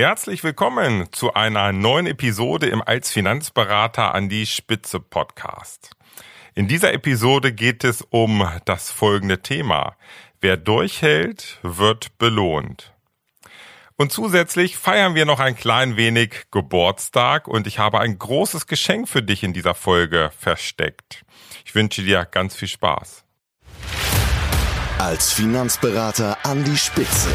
Herzlich willkommen zu einer neuen Episode im Als Finanzberater an die Spitze Podcast. In dieser Episode geht es um das folgende Thema. Wer durchhält, wird belohnt. Und zusätzlich feiern wir noch ein klein wenig Geburtstag und ich habe ein großes Geschenk für dich in dieser Folge versteckt. Ich wünsche dir ganz viel Spaß. Als Finanzberater an die Spitze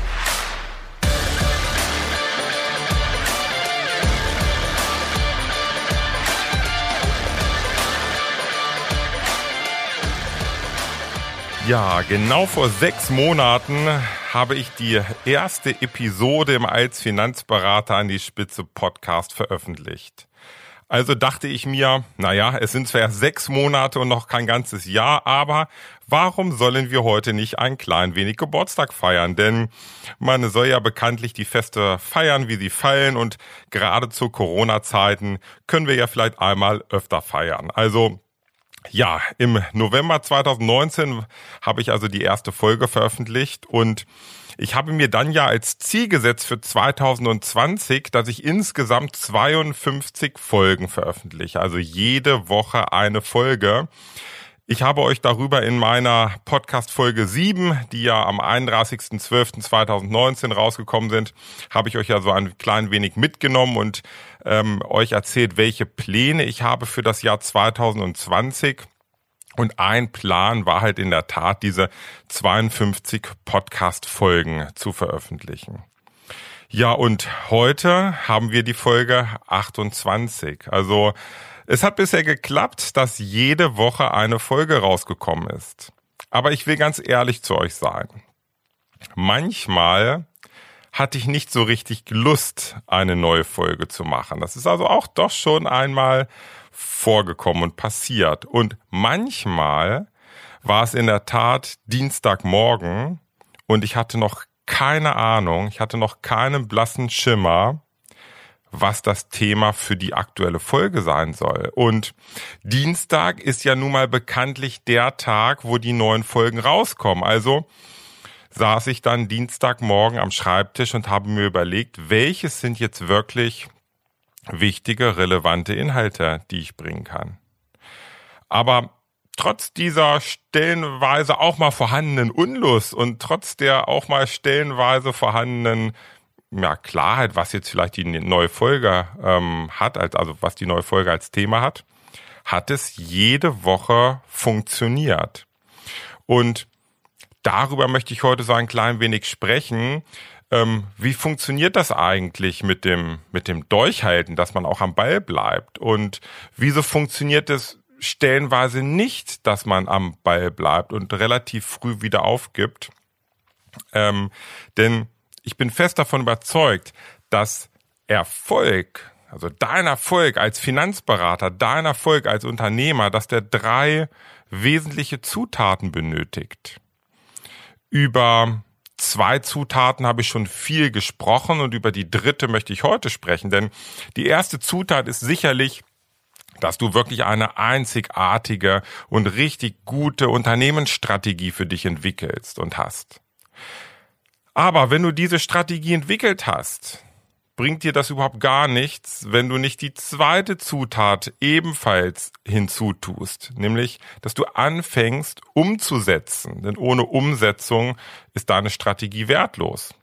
Ja, genau vor sechs Monaten habe ich die erste Episode im Als Finanzberater an die Spitze Podcast veröffentlicht. Also dachte ich mir, naja, es sind zwar sechs Monate und noch kein ganzes Jahr, aber warum sollen wir heute nicht ein klein wenig Geburtstag feiern? Denn man soll ja bekanntlich die Feste feiern, wie sie fallen und gerade zu Corona-Zeiten können wir ja vielleicht einmal öfter feiern. Also ja, im November 2019 habe ich also die erste Folge veröffentlicht und ich habe mir dann ja als Ziel gesetzt für 2020, dass ich insgesamt 52 Folgen veröffentliche, also jede Woche eine Folge. Ich habe euch darüber in meiner Podcast Folge 7, die ja am 31.12.2019 rausgekommen sind, habe ich euch ja so ein klein wenig mitgenommen und ähm, euch erzählt, welche Pläne ich habe für das Jahr 2020. Und ein Plan war halt in der Tat, diese 52 Podcast-Folgen zu veröffentlichen. Ja, und heute haben wir die Folge 28. Also es hat bisher geklappt, dass jede Woche eine Folge rausgekommen ist. Aber ich will ganz ehrlich zu euch sein. Manchmal hatte ich nicht so richtig Lust, eine neue Folge zu machen. Das ist also auch doch schon einmal vorgekommen und passiert. Und manchmal war es in der Tat Dienstagmorgen und ich hatte noch keine Ahnung, ich hatte noch keinen blassen Schimmer, was das Thema für die aktuelle Folge sein soll. Und Dienstag ist ja nun mal bekanntlich der Tag, wo die neuen Folgen rauskommen. Also saß ich dann Dienstagmorgen am Schreibtisch und habe mir überlegt, welches sind jetzt wirklich wichtige, relevante Inhalte, die ich bringen kann. Aber trotz dieser stellenweise auch mal vorhandenen Unlust und trotz der auch mal stellenweise vorhandenen ja, Klarheit, was jetzt vielleicht die neue Folge ähm, hat, als, also was die neue Folge als Thema hat, hat es jede Woche funktioniert. Und darüber möchte ich heute so ein klein wenig sprechen. Ähm, wie funktioniert das eigentlich mit dem, mit dem Durchhalten, dass man auch am Ball bleibt? Und wieso funktioniert es stellenweise nicht, dass man am Ball bleibt und relativ früh wieder aufgibt? Ähm, denn ich bin fest davon überzeugt, dass Erfolg, also dein Erfolg als Finanzberater, dein Erfolg als Unternehmer, dass der drei wesentliche Zutaten benötigt über zwei Zutaten habe ich schon viel gesprochen und über die dritte möchte ich heute sprechen, denn die erste Zutat ist sicherlich dass du wirklich eine einzigartige und richtig gute Unternehmensstrategie für dich entwickelst und hast. Aber wenn du diese Strategie entwickelt hast, bringt dir das überhaupt gar nichts, wenn du nicht die zweite Zutat ebenfalls hinzutust, nämlich, dass du anfängst umzusetzen, denn ohne Umsetzung ist deine Strategie wertlos.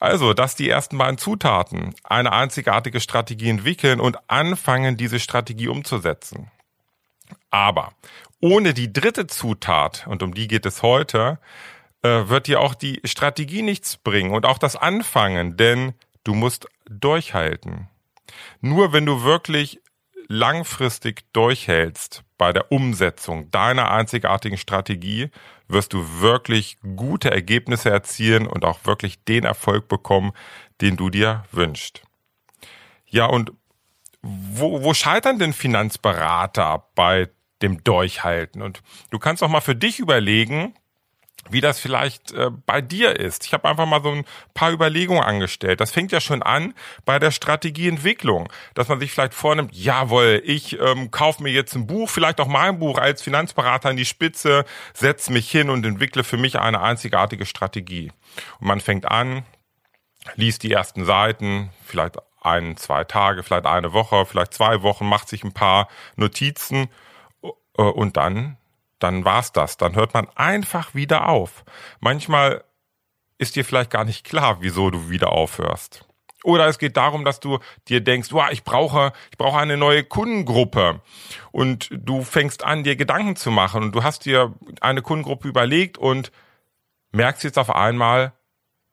Also, dass die ersten beiden Zutaten eine einzigartige Strategie entwickeln und anfangen, diese Strategie umzusetzen. Aber ohne die dritte Zutat, und um die geht es heute, äh, wird dir auch die Strategie nichts bringen und auch das Anfangen, denn Du musst durchhalten. Nur wenn du wirklich langfristig durchhältst bei der Umsetzung deiner einzigartigen Strategie, wirst du wirklich gute Ergebnisse erzielen und auch wirklich den Erfolg bekommen, den du dir wünschst. Ja, und wo, wo scheitern denn Finanzberater bei dem Durchhalten. Und du kannst auch mal für dich überlegen, wie das vielleicht äh, bei dir ist. Ich habe einfach mal so ein paar Überlegungen angestellt. Das fängt ja schon an bei der Strategieentwicklung, dass man sich vielleicht vornimmt, jawohl, ich ähm, kaufe mir jetzt ein Buch, vielleicht auch mein Buch als Finanzberater in die Spitze, setze mich hin und entwickle für mich eine einzigartige Strategie. Und man fängt an, liest die ersten Seiten, vielleicht ein, zwei Tage, vielleicht eine Woche, vielleicht zwei Wochen, macht sich ein paar Notizen äh, und dann dann war's das. Dann hört man einfach wieder auf. Manchmal ist dir vielleicht gar nicht klar, wieso du wieder aufhörst. Oder es geht darum, dass du dir denkst, wow, ich brauche, ich brauche eine neue Kundengruppe. Und du fängst an, dir Gedanken zu machen. Und du hast dir eine Kundengruppe überlegt und merkst jetzt auf einmal,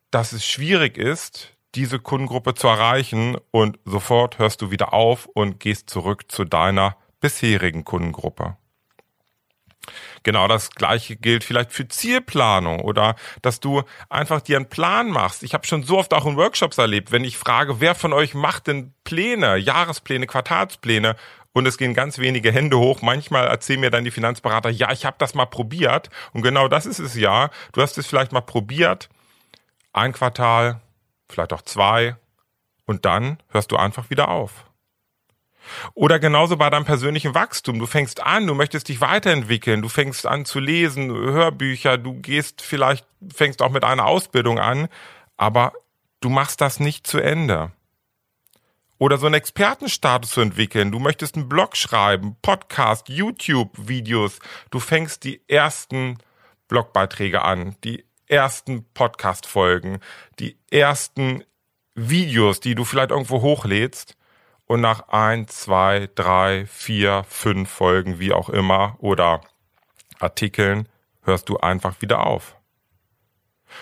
dass es schwierig ist, diese Kundengruppe zu erreichen. Und sofort hörst du wieder auf und gehst zurück zu deiner bisherigen Kundengruppe. Genau das gleiche gilt vielleicht für Zielplanung oder dass du einfach dir einen Plan machst. Ich habe schon so oft auch in Workshops erlebt, wenn ich frage, wer von euch macht denn Pläne, Jahrespläne, Quartalspläne und es gehen ganz wenige Hände hoch. Manchmal erzählen mir dann die Finanzberater, ja, ich habe das mal probiert und genau das ist es ja. Du hast es vielleicht mal probiert, ein Quartal, vielleicht auch zwei und dann hörst du einfach wieder auf. Oder genauso bei deinem persönlichen Wachstum. Du fängst an, du möchtest dich weiterentwickeln, du fängst an zu lesen, Hörbücher, du gehst vielleicht, fängst auch mit einer Ausbildung an, aber du machst das nicht zu Ende. Oder so einen Expertenstatus zu entwickeln. Du möchtest einen Blog schreiben, Podcast, YouTube-Videos. Du fängst die ersten Blogbeiträge an, die ersten Podcast-Folgen, die ersten Videos, die du vielleicht irgendwo hochlädst und nach ein, zwei, drei, vier, fünf Folgen, wie auch immer, oder Artikeln, hörst du einfach wieder auf.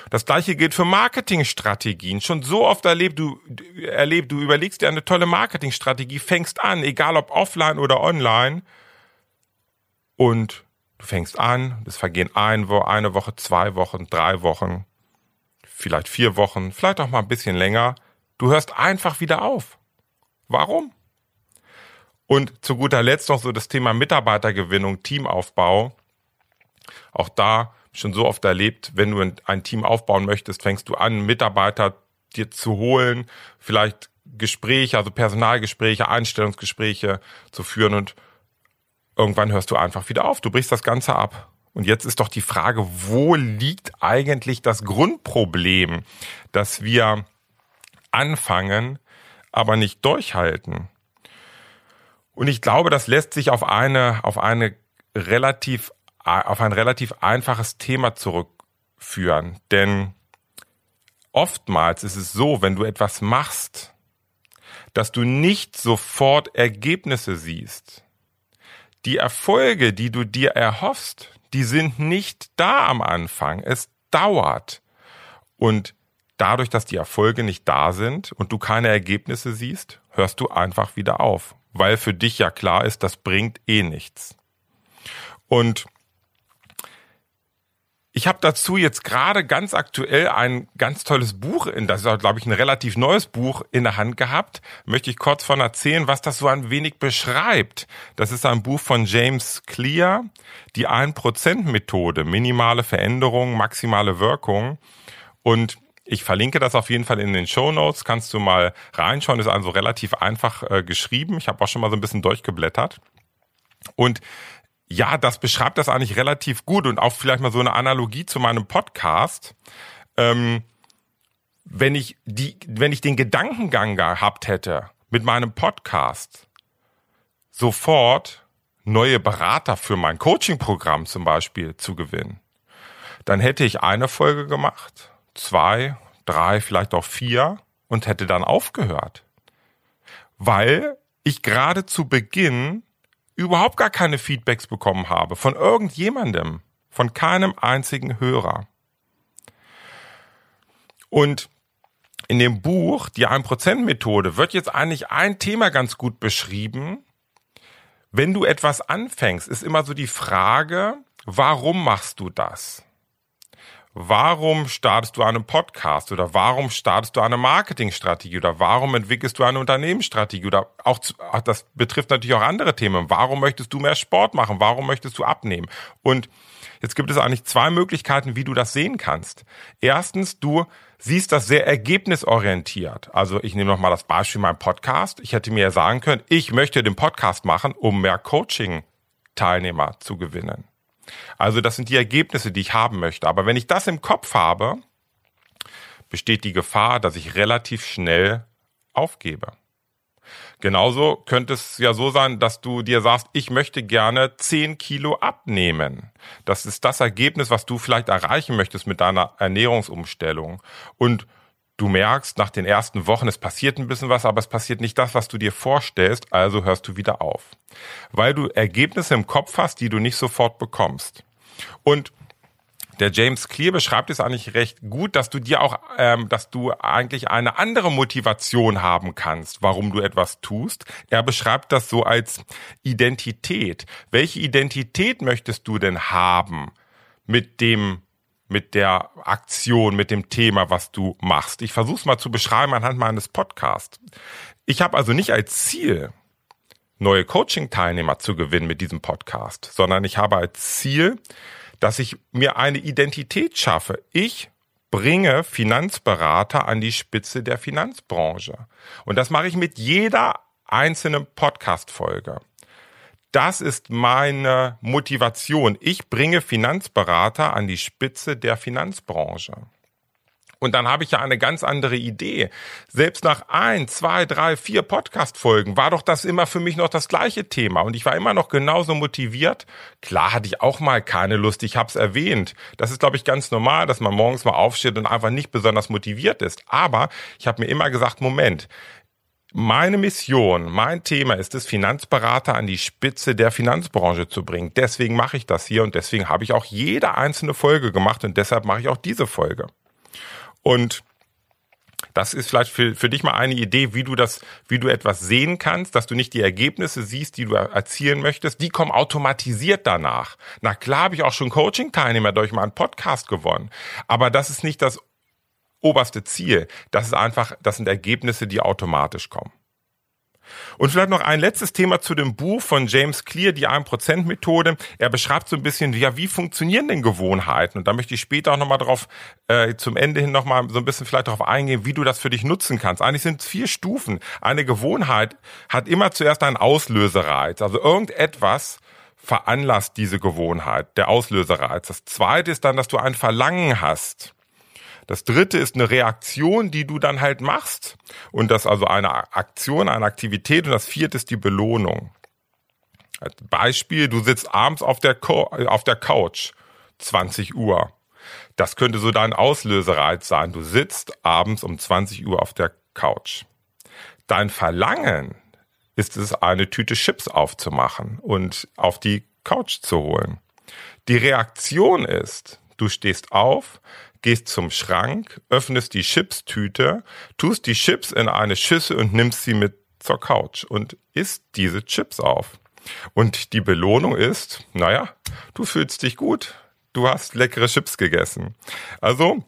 Das gleiche gilt für Marketingstrategien. Schon so oft erlebt du, erlebt, du überlegst dir eine tolle Marketingstrategie, fängst an, egal ob offline oder online, und du fängst an, es vergehen ein, eine Woche, zwei Wochen, drei Wochen, vielleicht vier Wochen, vielleicht auch mal ein bisschen länger. Du hörst einfach wieder auf. Warum? Und zu guter Letzt noch so das Thema Mitarbeitergewinnung, Teamaufbau. Auch da schon so oft erlebt, wenn du ein Team aufbauen möchtest, fängst du an, Mitarbeiter dir zu holen, vielleicht Gespräche, also Personalgespräche, Einstellungsgespräche zu führen und irgendwann hörst du einfach wieder auf. Du brichst das Ganze ab. Und jetzt ist doch die Frage, wo liegt eigentlich das Grundproblem, dass wir anfangen, aber nicht durchhalten. Und ich glaube, das lässt sich auf eine, auf eine relativ, auf ein relativ einfaches Thema zurückführen. Denn oftmals ist es so, wenn du etwas machst, dass du nicht sofort Ergebnisse siehst. Die Erfolge, die du dir erhoffst, die sind nicht da am Anfang. Es dauert. Und dadurch, dass die Erfolge nicht da sind und du keine Ergebnisse siehst, hörst du einfach wieder auf, weil für dich ja klar ist, das bringt eh nichts. Und ich habe dazu jetzt gerade ganz aktuell ein ganz tolles Buch, in das ist, glaube ich, ein relativ neues Buch in der Hand gehabt. Möchte ich kurz von erzählen, was das so ein wenig beschreibt. Das ist ein Buch von James Clear, die 1%-Methode, minimale Veränderung, maximale Wirkung. Und ich verlinke das auf jeden Fall in den Show Notes. Kannst du mal reinschauen. Ist also relativ einfach äh, geschrieben. Ich habe auch schon mal so ein bisschen durchgeblättert. Und ja, das beschreibt das eigentlich relativ gut und auch vielleicht mal so eine Analogie zu meinem Podcast. Ähm, wenn ich die, wenn ich den Gedankengang gehabt hätte mit meinem Podcast, sofort neue Berater für mein Coaching-Programm zum Beispiel zu gewinnen, dann hätte ich eine Folge gemacht zwei, drei, vielleicht auch vier und hätte dann aufgehört. Weil ich gerade zu Beginn überhaupt gar keine Feedbacks bekommen habe von irgendjemandem, von keinem einzigen Hörer. Und in dem Buch, die 1%-Methode, wird jetzt eigentlich ein Thema ganz gut beschrieben. Wenn du etwas anfängst, ist immer so die Frage, warum machst du das? Warum startest du einen Podcast oder warum startest du eine Marketingstrategie oder warum entwickelst du eine Unternehmensstrategie oder auch, das betrifft natürlich auch andere Themen. Warum möchtest du mehr Sport machen? Warum möchtest du abnehmen? Und jetzt gibt es eigentlich zwei Möglichkeiten, wie du das sehen kannst. Erstens, du siehst das sehr ergebnisorientiert. Also ich nehme nochmal das Beispiel mein Podcast. Ich hätte mir ja sagen können, ich möchte den Podcast machen, um mehr Coaching-Teilnehmer zu gewinnen. Also das sind die Ergebnisse, die ich haben möchte. Aber wenn ich das im Kopf habe, besteht die Gefahr, dass ich relativ schnell aufgebe. Genauso könnte es ja so sein, dass du dir sagst, ich möchte gerne 10 Kilo abnehmen. Das ist das Ergebnis, was du vielleicht erreichen möchtest mit deiner Ernährungsumstellung. Und du merkst nach den ersten Wochen, es passiert ein bisschen was, aber es passiert nicht das, was du dir vorstellst, also hörst du wieder auf. Weil du Ergebnisse im Kopf hast, die du nicht sofort bekommst. Und der James Clear beschreibt es eigentlich recht gut, dass du dir auch, ähm, dass du eigentlich eine andere Motivation haben kannst, warum du etwas tust. Er beschreibt das so als Identität. Welche Identität möchtest du denn haben mit dem mit der Aktion, mit dem Thema, was du machst. Ich versuche es mal zu beschreiben anhand meines Podcasts. Ich habe also nicht als Ziel, neue Coaching-Teilnehmer zu gewinnen mit diesem Podcast, sondern ich habe als Ziel, dass ich mir eine Identität schaffe. Ich bringe Finanzberater an die Spitze der Finanzbranche. Und das mache ich mit jeder einzelnen Podcast-Folge. Das ist meine Motivation. Ich bringe Finanzberater an die Spitze der Finanzbranche. Und dann habe ich ja eine ganz andere Idee. Selbst nach ein, zwei, drei, vier Podcast-Folgen war doch das immer für mich noch das gleiche Thema. Und ich war immer noch genauso motiviert. Klar hatte ich auch mal keine Lust, ich habe es erwähnt. Das ist, glaube ich, ganz normal, dass man morgens mal aufsteht und einfach nicht besonders motiviert ist. Aber ich habe mir immer gesagt, Moment, meine Mission, mein Thema ist es, Finanzberater an die Spitze der Finanzbranche zu bringen. Deswegen mache ich das hier und deswegen habe ich auch jede einzelne Folge gemacht und deshalb mache ich auch diese Folge. Und das ist vielleicht für, für dich mal eine Idee, wie du das, wie du etwas sehen kannst, dass du nicht die Ergebnisse siehst, die du erzielen möchtest. Die kommen automatisiert danach. Na klar habe ich auch schon Coaching-Teilnehmer durch meinen Podcast gewonnen. Aber das ist nicht das oberste Ziel. Das ist einfach, das sind Ergebnisse, die automatisch kommen. Und vielleicht noch ein letztes Thema zu dem Buch von James Clear, die 1%-Methode. Er beschreibt so ein bisschen, ja, wie funktionieren denn Gewohnheiten? Und da möchte ich später auch nochmal drauf, äh, zum Ende hin nochmal so ein bisschen vielleicht darauf eingehen, wie du das für dich nutzen kannst. Eigentlich sind es vier Stufen. Eine Gewohnheit hat immer zuerst einen Auslösereiz. Also irgendetwas veranlasst diese Gewohnheit, der Auslösereiz. Das zweite ist dann, dass du ein Verlangen hast. Das dritte ist eine Reaktion, die du dann halt machst. Und das also eine Aktion, eine Aktivität. Und das vierte ist die Belohnung. Als Beispiel, du sitzt abends auf der, Co auf der Couch, 20 Uhr. Das könnte so dein Auslösereiz sein. Du sitzt abends um 20 Uhr auf der Couch. Dein Verlangen ist es, eine Tüte Chips aufzumachen und auf die Couch zu holen. Die Reaktion ist, du stehst auf, gehst zum Schrank, öffnest die Chipstüte, tust die Chips in eine Schüssel und nimmst sie mit zur Couch und isst diese Chips auf. Und die Belohnung ist, naja, du fühlst dich gut, du hast leckere Chips gegessen. Also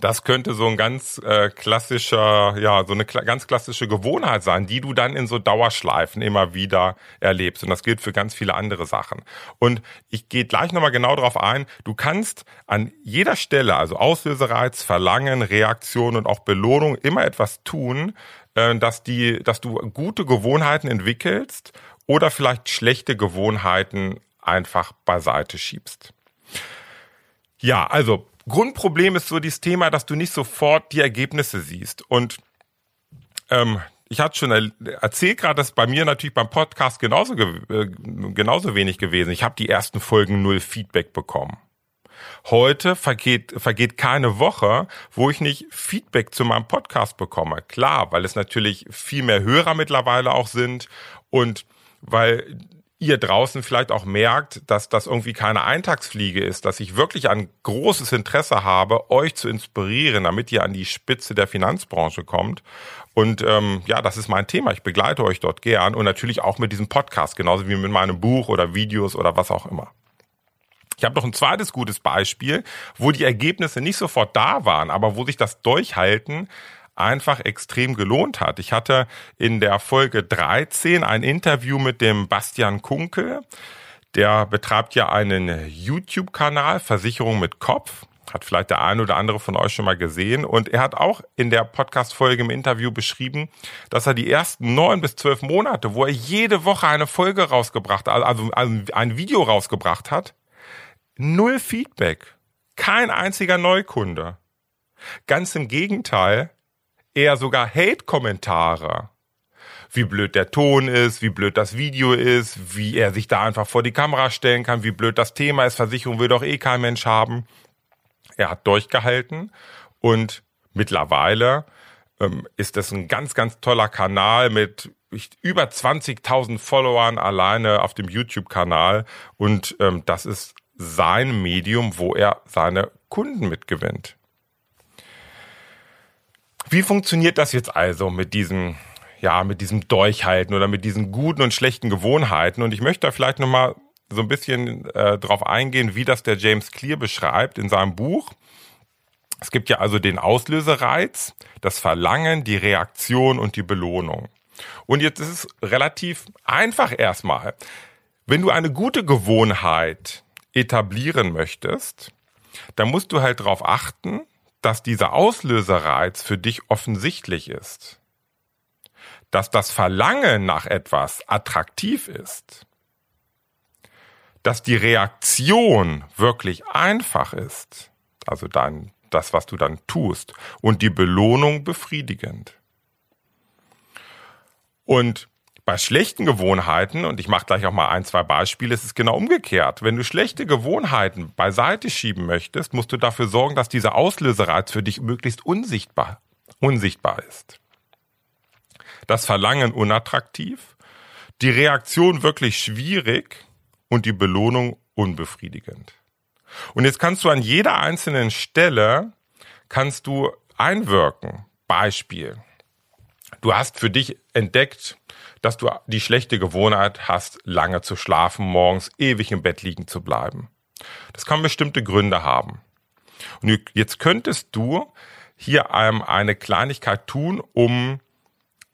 das könnte so ein ganz äh, klassischer, ja, so eine kla ganz klassische Gewohnheit sein, die du dann in so Dauerschleifen immer wieder erlebst. Und das gilt für ganz viele andere Sachen. Und ich gehe gleich nochmal genau darauf ein. Du kannst an jeder Stelle, also Auslösereiz, Verlangen, Reaktion und auch Belohnung immer etwas tun, äh, dass die, dass du gute Gewohnheiten entwickelst oder vielleicht schlechte Gewohnheiten einfach beiseite schiebst. Ja, also Grundproblem ist so dieses Thema, dass du nicht sofort die Ergebnisse siehst. Und ähm, ich hatte schon erzählt gerade, dass bei mir natürlich beim Podcast genauso, äh, genauso wenig gewesen. Ich habe die ersten Folgen null Feedback bekommen. Heute vergeht, vergeht keine Woche, wo ich nicht Feedback zu meinem Podcast bekomme. Klar, weil es natürlich viel mehr Hörer mittlerweile auch sind und weil ihr draußen vielleicht auch merkt, dass das irgendwie keine Eintagsfliege ist, dass ich wirklich ein großes Interesse habe, euch zu inspirieren, damit ihr an die Spitze der Finanzbranche kommt. Und ähm, ja, das ist mein Thema. Ich begleite euch dort gern und natürlich auch mit diesem Podcast, genauso wie mit meinem Buch oder Videos oder was auch immer. Ich habe noch ein zweites gutes Beispiel, wo die Ergebnisse nicht sofort da waren, aber wo sich das Durchhalten einfach extrem gelohnt hat. Ich hatte in der Folge 13 ein Interview mit dem Bastian Kunkel. Der betreibt ja einen YouTube-Kanal, Versicherung mit Kopf. Hat vielleicht der eine oder andere von euch schon mal gesehen. Und er hat auch in der Podcast-Folge im Interview beschrieben, dass er die ersten neun bis zwölf Monate, wo er jede Woche eine Folge rausgebracht, also ein Video rausgebracht hat, null Feedback. Kein einziger Neukunde. Ganz im Gegenteil, eher sogar Hate-Kommentare. Wie blöd der Ton ist, wie blöd das Video ist, wie er sich da einfach vor die Kamera stellen kann, wie blöd das Thema ist. Versicherung will doch eh kein Mensch haben. Er hat durchgehalten und mittlerweile ähm, ist das ein ganz, ganz toller Kanal mit über 20.000 Followern alleine auf dem YouTube-Kanal und ähm, das ist sein Medium, wo er seine Kunden mitgewinnt. Wie funktioniert das jetzt also mit diesem, ja, mit diesem Durchhalten oder mit diesen guten und schlechten Gewohnheiten? Und ich möchte da vielleicht nochmal so ein bisschen äh, drauf eingehen, wie das der James Clear beschreibt in seinem Buch. Es gibt ja also den Auslösereiz, das Verlangen, die Reaktion und die Belohnung. Und jetzt ist es relativ einfach erstmal. Wenn du eine gute Gewohnheit etablieren möchtest, dann musst du halt darauf achten, dass dieser Auslösereiz für dich offensichtlich ist, dass das Verlangen nach etwas attraktiv ist, dass die Reaktion wirklich einfach ist, also dann das, was du dann tust, und die Belohnung befriedigend. Und bei schlechten Gewohnheiten, und ich mache gleich auch mal ein, zwei Beispiele, ist es genau umgekehrt. Wenn du schlechte Gewohnheiten beiseite schieben möchtest, musst du dafür sorgen, dass dieser Auslösereiz für dich möglichst unsichtbar, unsichtbar ist. Das Verlangen unattraktiv, die Reaktion wirklich schwierig und die Belohnung unbefriedigend. Und jetzt kannst du an jeder einzelnen Stelle kannst du einwirken. Beispiel. Du hast für dich entdeckt, dass du die schlechte Gewohnheit hast, lange zu schlafen, morgens ewig im Bett liegen zu bleiben. Das kann bestimmte Gründe haben. Und jetzt könntest du hier eine Kleinigkeit tun, um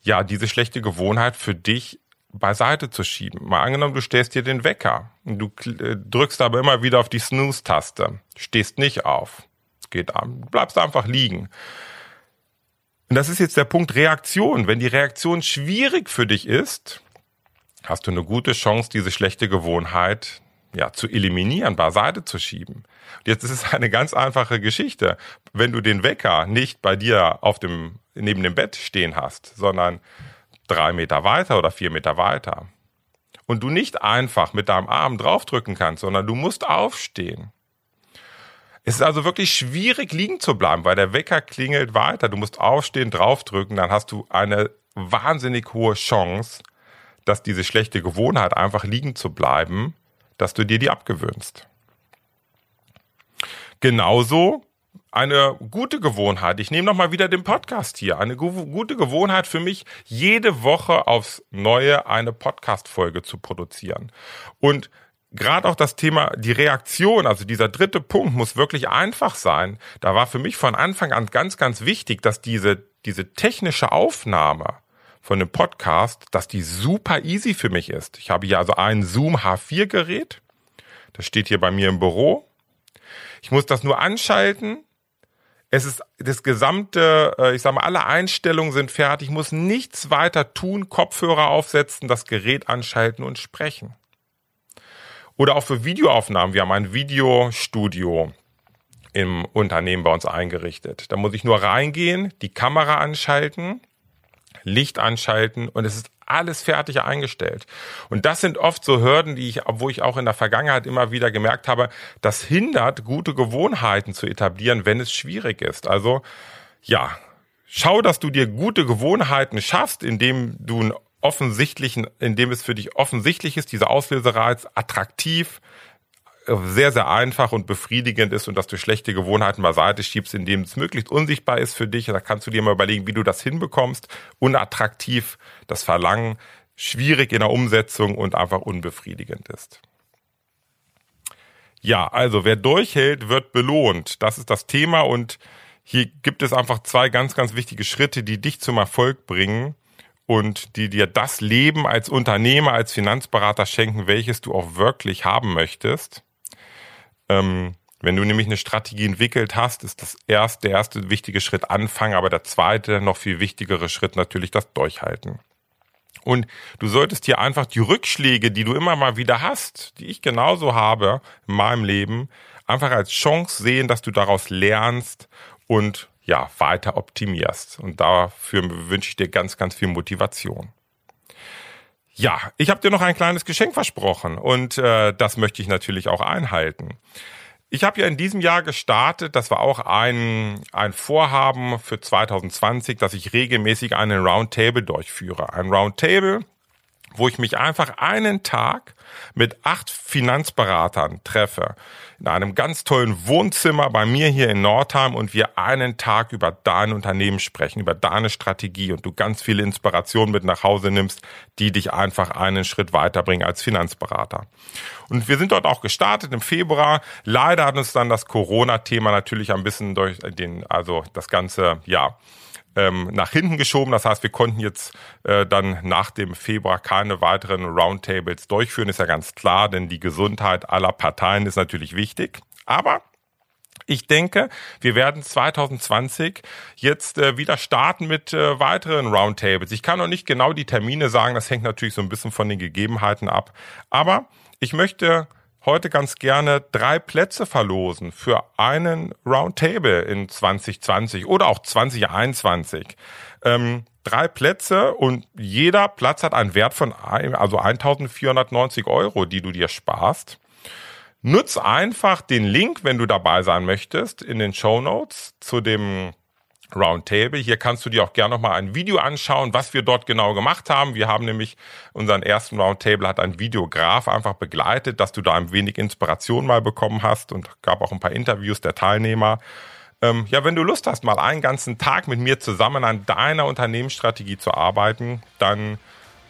ja diese schlechte Gewohnheit für dich beiseite zu schieben. Mal angenommen, du stellst dir den Wecker und du äh, drückst aber immer wieder auf die Snooze-Taste, stehst nicht auf, geht an, bleibst einfach liegen. Und das ist jetzt der Punkt Reaktion. Wenn die Reaktion schwierig für dich ist, hast du eine gute Chance, diese schlechte Gewohnheit ja, zu eliminieren, beiseite zu schieben. Jetzt ist es eine ganz einfache Geschichte. Wenn du den Wecker nicht bei dir auf dem, neben dem Bett stehen hast, sondern drei Meter weiter oder vier Meter weiter und du nicht einfach mit deinem Arm draufdrücken kannst, sondern du musst aufstehen, es ist also wirklich schwierig, liegen zu bleiben, weil der Wecker klingelt weiter. Du musst aufstehen, draufdrücken, dann hast du eine wahnsinnig hohe Chance, dass diese schlechte Gewohnheit, einfach liegen zu bleiben, dass du dir die abgewöhnst. Genauso eine gute Gewohnheit. Ich nehme nochmal wieder den Podcast hier. Eine gute Gewohnheit für mich, jede Woche aufs Neue eine Podcast-Folge zu produzieren. Und gerade auch das Thema, die Reaktion, also dieser dritte Punkt muss wirklich einfach sein. Da war für mich von Anfang an ganz, ganz wichtig, dass diese, diese technische Aufnahme von dem Podcast, dass die super easy für mich ist. Ich habe hier also ein Zoom H4 Gerät. Das steht hier bei mir im Büro. Ich muss das nur anschalten. Es ist das gesamte, äh, ich sage mal, alle Einstellungen sind fertig. Ich muss nichts weiter tun, Kopfhörer aufsetzen, das Gerät anschalten und sprechen. Oder auch für Videoaufnahmen. Wir haben ein Videostudio im Unternehmen bei uns eingerichtet. Da muss ich nur reingehen, die Kamera anschalten, Licht anschalten und es ist alles fertig eingestellt. Und das sind oft so Hürden, die ich, wo ich auch in der Vergangenheit immer wieder gemerkt habe, das hindert, gute Gewohnheiten zu etablieren, wenn es schwierig ist. Also, ja, schau, dass du dir gute Gewohnheiten schaffst, indem du ein offensichtlichen, in dem es für dich offensichtlich ist, dieser Auslösereiz attraktiv, sehr, sehr einfach und befriedigend ist und dass du schlechte Gewohnheiten beiseite schiebst, indem es möglichst unsichtbar ist für dich. Da kannst du dir mal überlegen, wie du das hinbekommst. Unattraktiv, das Verlangen, schwierig in der Umsetzung und einfach unbefriedigend ist. Ja, also wer durchhält, wird belohnt. Das ist das Thema und hier gibt es einfach zwei ganz, ganz wichtige Schritte, die dich zum Erfolg bringen und die dir das Leben als Unternehmer, als Finanzberater schenken, welches du auch wirklich haben möchtest. Ähm, wenn du nämlich eine Strategie entwickelt hast, ist das erst der erste wichtige Schritt anfangen, aber der zweite, noch viel wichtigere Schritt natürlich das Durchhalten. Und du solltest hier einfach die Rückschläge, die du immer mal wieder hast, die ich genauso habe in meinem Leben, einfach als Chance sehen, dass du daraus lernst und ja, weiter optimierst. Und dafür wünsche ich dir ganz, ganz viel Motivation. Ja, ich habe dir noch ein kleines Geschenk versprochen und äh, das möchte ich natürlich auch einhalten. Ich habe ja in diesem Jahr gestartet, das war auch ein, ein Vorhaben für 2020, dass ich regelmäßig einen Roundtable durchführe. Ein Roundtable, wo ich mich einfach einen Tag mit acht Finanzberatern treffe, in einem ganz tollen Wohnzimmer bei mir hier in Nordheim und wir einen Tag über dein Unternehmen sprechen, über deine Strategie und du ganz viele Inspirationen mit nach Hause nimmst, die dich einfach einen Schritt weiterbringen als Finanzberater. Und wir sind dort auch gestartet im Februar. Leider hat uns dann das Corona-Thema natürlich ein bisschen durch den, also das ganze, ja, ähm, nach hinten geschoben. Das heißt, wir konnten jetzt äh, dann nach dem Februar keine weiteren Roundtables durchführen, ist ja ganz klar, denn die Gesundheit aller Parteien ist natürlich wichtig. Aber ich denke, wir werden 2020 jetzt äh, wieder starten mit äh, weiteren Roundtables. Ich kann noch nicht genau die Termine sagen, das hängt natürlich so ein bisschen von den Gegebenheiten ab. Aber ich möchte heute ganz gerne drei Plätze verlosen für einen Roundtable in 2020 oder auch 2021. Ähm, drei Plätze und jeder Platz hat einen Wert von ein, also 1490 Euro, die du dir sparst. Nutz einfach den Link, wenn du dabei sein möchtest, in den Show Notes zu dem Roundtable. Hier kannst du dir auch gerne nochmal ein Video anschauen, was wir dort genau gemacht haben. Wir haben nämlich unseren ersten Roundtable hat ein Videograf einfach begleitet, dass du da ein wenig Inspiration mal bekommen hast und gab auch ein paar Interviews der Teilnehmer. Ähm, ja, wenn du Lust hast, mal einen ganzen Tag mit mir zusammen an deiner Unternehmensstrategie zu arbeiten, dann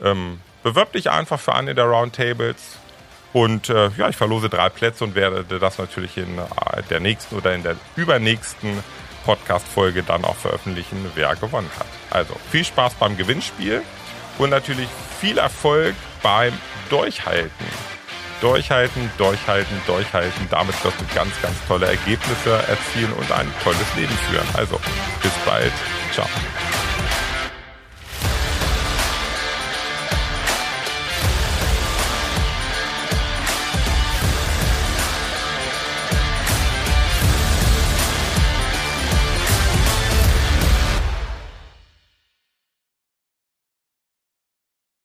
ähm, bewirb dich einfach für eine der Roundtables. Und äh, ja, ich verlose drei Plätze und werde das natürlich in äh, der nächsten oder in der übernächsten Podcast-Folge dann auch veröffentlichen, wer gewonnen hat. Also viel Spaß beim Gewinnspiel und natürlich viel Erfolg beim Durchhalten. Durchhalten, durchhalten, durchhalten. Damit wirst du ganz, ganz tolle Ergebnisse erzielen und ein tolles Leben führen. Also bis bald. Ciao.